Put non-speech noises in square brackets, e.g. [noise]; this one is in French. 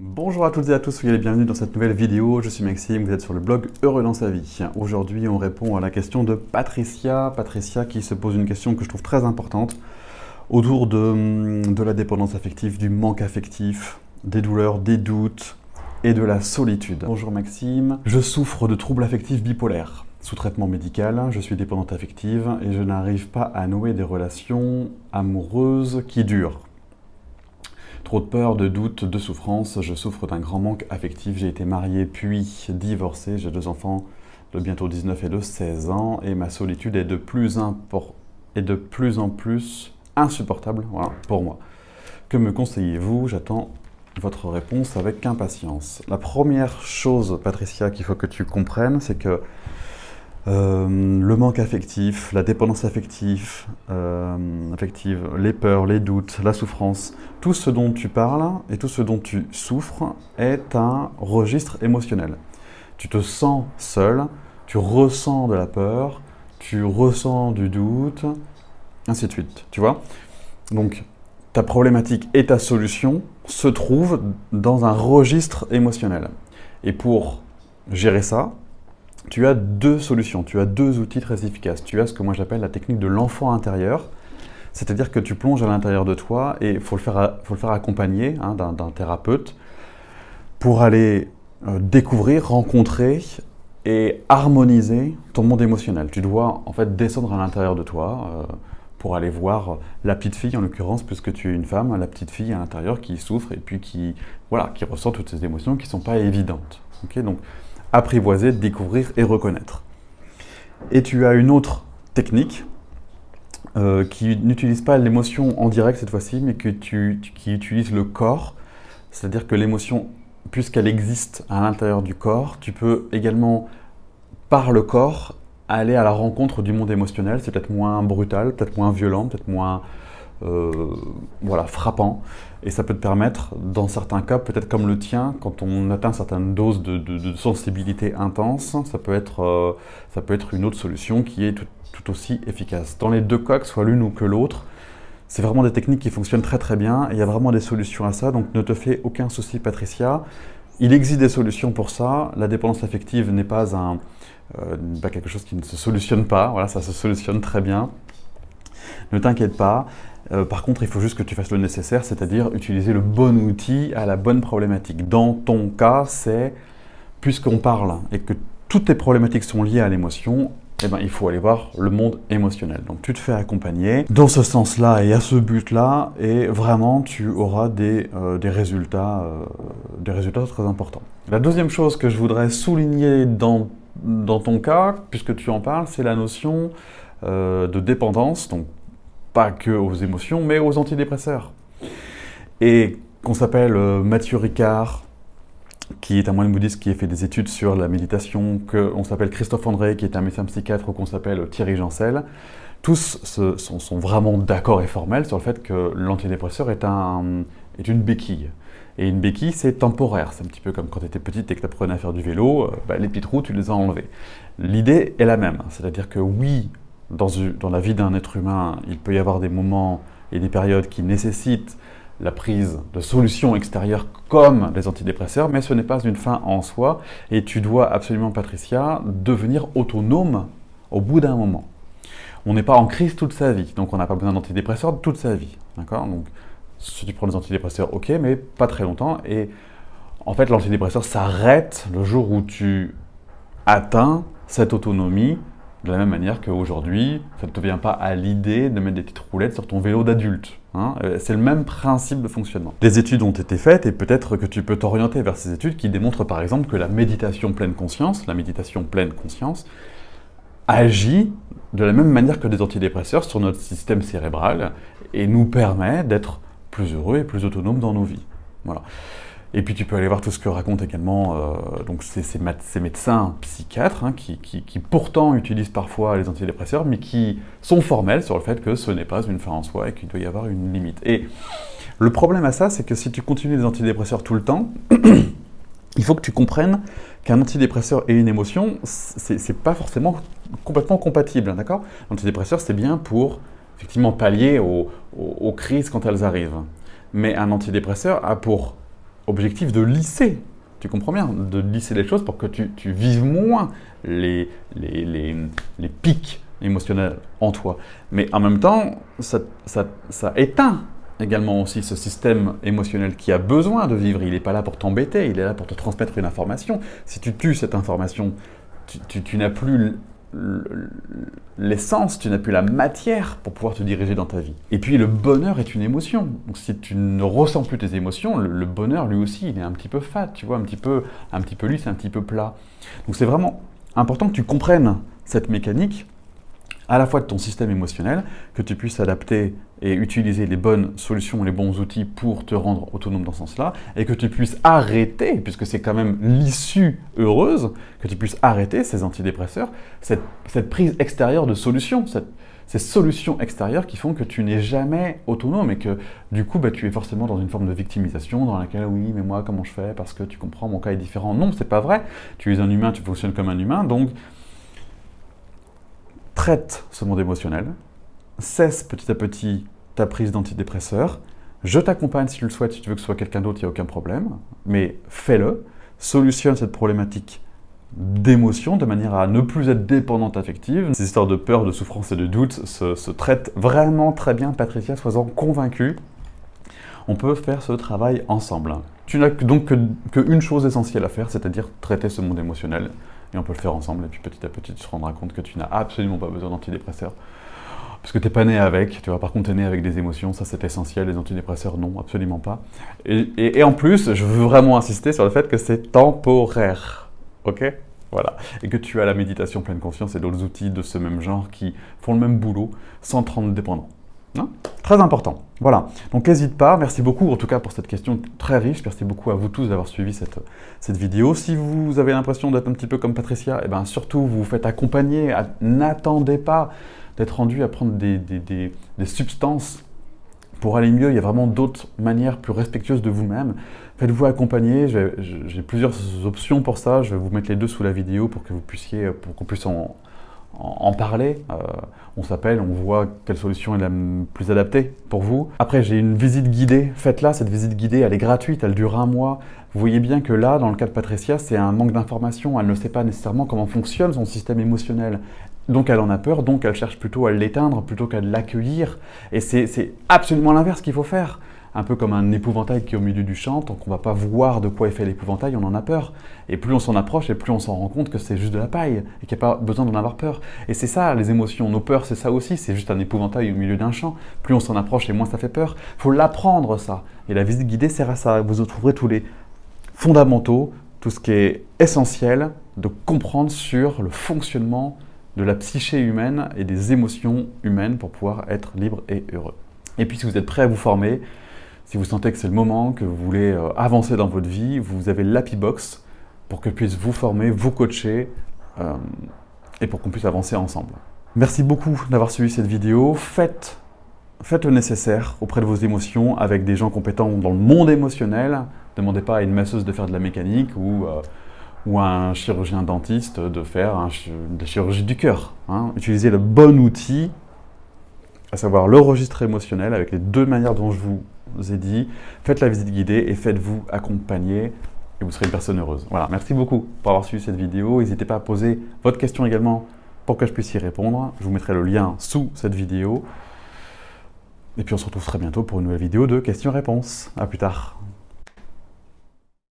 Bonjour à toutes et à tous, soyez les bienvenus dans cette nouvelle vidéo. Je suis Maxime, vous êtes sur le blog Heureux dans sa vie. Aujourd'hui, on répond à la question de Patricia. Patricia qui se pose une question que je trouve très importante autour de, de la dépendance affective, du manque affectif, des douleurs, des doutes et de la solitude. Bonjour Maxime, je souffre de troubles affectifs bipolaires. Sous traitement médical, je suis dépendante affective et je n'arrive pas à nouer des relations amoureuses qui durent. Trop de peur, de doute, de souffrance, je souffre d'un grand manque affectif. J'ai été marié puis divorcé, j'ai deux enfants de bientôt 19 et de 16 ans et ma solitude est de plus, est de plus en plus insupportable pour moi. Que me conseillez-vous? J'attends votre réponse avec impatience. La première chose, Patricia, qu'il faut que tu comprennes, c'est que euh, le manque affectif, la dépendance affective, euh, affective, les peurs, les doutes, la souffrance, tout ce dont tu parles et tout ce dont tu souffres est un registre émotionnel. Tu te sens seul, tu ressens de la peur, tu ressens du doute, ainsi de suite. Tu vois Donc, ta problématique et ta solution se trouvent dans un registre émotionnel. Et pour gérer ça, tu as deux solutions, tu as deux outils très efficaces. Tu as ce que moi j'appelle la technique de l'enfant intérieur, c'est-à-dire que tu plonges à l'intérieur de toi et il faut, le faire accompagner hein, d'un thérapeute pour aller euh, découvrir, rencontrer et harmoniser ton monde émotionnel. Tu dois en fait descendre à l'intérieur de toi euh, pour aller voir la petite fille, en l'occurrence, puisque tu es une femme, la petite fille à l'intérieur qui souffre et puis qui, voilà, qui ressent toutes ces émotions qui ne sont pas évidentes. donc, apprivoiser, découvrir et reconnaître. Et tu as une autre technique euh, qui n'utilise pas l'émotion en direct cette fois-ci, mais que tu, qui utilise le corps. C'est-à-dire que l'émotion, puisqu'elle existe à l'intérieur du corps, tu peux également, par le corps, aller à la rencontre du monde émotionnel. C'est peut-être moins brutal, peut-être moins violent, peut-être moins voilà, frappant. Et ça peut te permettre, dans certains cas, peut-être comme le tien, quand on atteint certaines doses de, sensibilité intense, ça peut, être, euh, ça peut être une autre solution qui est tout, aussi efficace. Dans les deux cas, que soit l'une ou que l'autre, c'est vraiment des techniques qui fonctionnent très très bien et il y a vraiment des solutions à ça, donc ne te fais aucun souci Patricia. Il existe des solutions pour ça. La dépendance affective n'est pas, un, euh, pas quelque chose qui ne se solutionne pas, voilà, ça se solutionne très bien. Ne t'inquiète pas. Euh, par contre, il faut juste que tu fasses le nécessaire, c'est-à-dire utiliser le bon outil à la bonne problématique. Dans ton cas, c'est, puisqu'on parle et que toutes tes problématiques sont liées à l'émotion, eh ben, il faut aller voir le monde émotionnel. Donc tu te fais accompagner dans ce sens-là et à ce but-là, et vraiment tu auras des, euh, résultats, euh, des résultats très importants. La deuxième chose que je voudrais souligner dans, ton cas, puisque tu en parles, c'est la notion de dépendance. Pas que aux émotions, mais aux antidépresseurs. Et qu'on s'appelle euh, Mathieu Ricard, qui est un moine bouddhiste qui a fait des études sur la méditation, qu'on s'appelle Christophe André, qui est un médecin psychiatre, ou qu'on s'appelle Thierry Jancel, tous sont, vraiment d'accord et formels sur le fait que l'antidépresseur est, un, est une béquille. Et une béquille, c'est temporaire. C'est un petit peu comme quand tu étais petite et que tu apprenais à faire du vélo, euh, bah, les petites roues, tu les as enlevées. L'idée est la même. C'est-à-dire que oui, dans, la vie d'un être humain, il peut y avoir des moments et des périodes qui nécessitent la prise de solutions extérieures comme les antidépresseurs, mais ce n'est pas une fin en soi et tu dois absolument, Patricia, devenir autonome au bout d'un moment. On n'est pas en crise toute sa vie, donc on n'a pas besoin d'antidépresseurs toute sa vie. D'accord? Donc, si tu prends des antidépresseurs, ok, mais pas très longtemps. Et en fait, l'antidépresseur s'arrête le jour où tu atteins cette autonomie de la même manière qu'aujourd'hui, ça ne te vient pas à l'idée de mettre des petites roulettes sur ton vélo d'adulte. Hein. Euh, c'est le même principe de fonctionnement. Des études ont été faites et peut-être que tu peux t'orienter vers ces études qui démontrent par exemple que la méditation pleine conscience, la méditation pleine conscience, agit de la même manière que des antidépresseurs sur notre système cérébral et nous permet d'être plus heureux et plus autonomes dans nos vies. Voilà. Et puis tu peux aller voir tout ce que racontent également euh, ces, médecins psychiatres hein, qui, pourtant utilisent parfois les antidépresseurs, mais qui sont formels sur le fait que ce n'est pas une fin en soi et qu'il doit y avoir une limite. Et le problème à ça, c'est que si tu continues les antidépresseurs tout le temps, [coughs] il faut que tu comprennes qu'un antidépresseur et une émotion, c'est pas forcément complètement compatible, d'accord? L'antidépresseur, c'est bien pour effectivement pallier aux crises quand elles arrivent. Mais un antidépresseur a pour objectif de lisser. Tu comprends bien De lisser les choses pour que tu, vives moins les, les, les, pics émotionnels en toi. Mais en même temps, ça, ça, ça éteint également aussi ce système émotionnel qui a besoin de vivre. Il n'est pas là pour t'embêter, il est là pour te transmettre une information. Si tu tues cette information, tu, n'as plus l'essence, tu n'as plus la matière pour pouvoir te diriger dans ta vie. Et puis le bonheur est une émotion. Donc si tu ne ressens plus tes émotions, le, bonheur lui aussi, il est un petit peu fat, tu vois, un petit peu, un petit peu lisse, un petit peu plat. Donc c'est vraiment important que tu comprennes cette mécanique à la fois de ton système émotionnel, que tu puisses adapter et utiliser les bonnes solutions, les bons outils pour te rendre autonome dans ce sens-là, et que tu puisses arrêter, puisque c'est quand même l'issue heureuse, que tu puisses arrêter ces antidépresseurs, cette, prise extérieure de solutions, ces solutions extérieures qui font que tu n'es jamais autonome et que du coup bah, tu es forcément dans une forme de victimisation dans laquelle oui mais moi comment je fais? Parce que tu comprends mon cas est différent. Non, c'est pas vrai. Tu es un humain, tu fonctionnes comme un humain, donc traite ce monde émotionnel, cesse petit à petit ta prise d'antidépresseur, je t'accompagne si tu le souhaites, si tu veux que ce soit quelqu'un d'autre, il n'y a aucun problème, mais fais-le, solutionne cette problématique d'émotion de manière à ne plus être dépendante affective. Ces histoires de peur, de souffrance et de doute se, traitent vraiment très bien, Patricia, sois-en convaincue. On peut faire ce travail ensemble. Tu n'as donc qu'une chose essentielle à faire, c'est-à-dire traiter ce monde émotionnel et on peut le faire ensemble. Et puis petit à petit, tu te rendras compte que tu n'as absolument pas besoin d'antidépresseurs. Parce que tu n'es pas né avec, tu vois, par contre tu es né avec des émotions, ça c'est essentiel, les antidépresseurs non, absolument pas. Et, en plus, je veux vraiment insister sur le fait que c'est temporaire, ok? Voilà, et que tu as la méditation pleine conscience et d'autres outils de ce même genre qui font le même boulot sans te rendre dépendant. Très important. Voilà. Donc n'hésite pas. Merci beaucoup en tout cas pour cette question très riche. Merci beaucoup à vous tous d'avoir suivi cette, vidéo. Si vous avez l'impression d'être un petit peu comme Patricia, eh ben surtout vous vous faites accompagner. N'attendez pas d'être rendu à prendre des substances pour aller mieux. Il y a vraiment d'autres manières plus respectueuses de vous-même. Faites-vous accompagner. J'ai plusieurs options pour ça. Je vais vous mettre les deux sous la vidéo pour que vous puissiez, pour qu'on puisse en, en, parler. Euh, on s'appelle, on voit quelle solution est la plus adaptée pour vous. Après, j'ai une visite guidée. Faites-la, cette visite guidée, elle est gratuite, elle dure un mois. Vous voyez bien que là, dans le cas de Patricia, c'est un manque d'information. Elle ne sait pas nécessairement comment fonctionne son système émotionnel. Donc elle en a peur, donc elle cherche plutôt à l'éteindre plutôt qu'à l'accueillir. Et c'est absolument l'inverse qu'il faut faire un peu comme un épouvantail qui est au milieu du champ, tant qu'on ne va pas voir de quoi est fait l'épouvantail, on en a peur. Et plus on s'en approche, et plus on s'en rend compte que c'est juste de la paille, et qu'il n'y a pas besoin d'en avoir peur. Et c'est ça, les émotions, nos peurs, c'est ça aussi, c'est juste un épouvantail au milieu d'un champ. Plus on s'en approche, et moins ça fait peur. Il faut l'apprendre, ça. Et la visite guidée sert à ça. Vous trouverez tous les fondamentaux, tout ce qui est essentiel de comprendre sur le fonctionnement de la psyché humaine et des émotions humaines pour pouvoir être libre et heureux. Et puis si vous êtes prêt à vous former, si vous sentez que c'est le moment, que vous voulez euh, avancer dans votre vie, vous avez l'Happy Box pour que puisse vous former, vous coacher euh, et pour qu'on puisse avancer ensemble. Merci beaucoup d'avoir suivi cette vidéo. Faites, faites le nécessaire auprès de vos émotions avec des gens compétents dans le monde émotionnel. Ne demandez pas à une masseuse de faire de la mécanique ou, euh, ou à un chirurgien dentiste de faire de la chirurgie du cœur. Hein. Utilisez le bon outil, à savoir le registre émotionnel avec les deux manières dont je vous ai dit, faites la visite guidée et faites-vous accompagner et vous serez une personne heureuse. Voilà, merci beaucoup pour avoir suivi cette vidéo. N'hésitez pas à poser votre question également pour que je puisse y répondre. Je vous mettrai le lien sous cette vidéo. Et puis on se retrouve très bientôt pour une nouvelle vidéo de questions-réponses. A plus tard.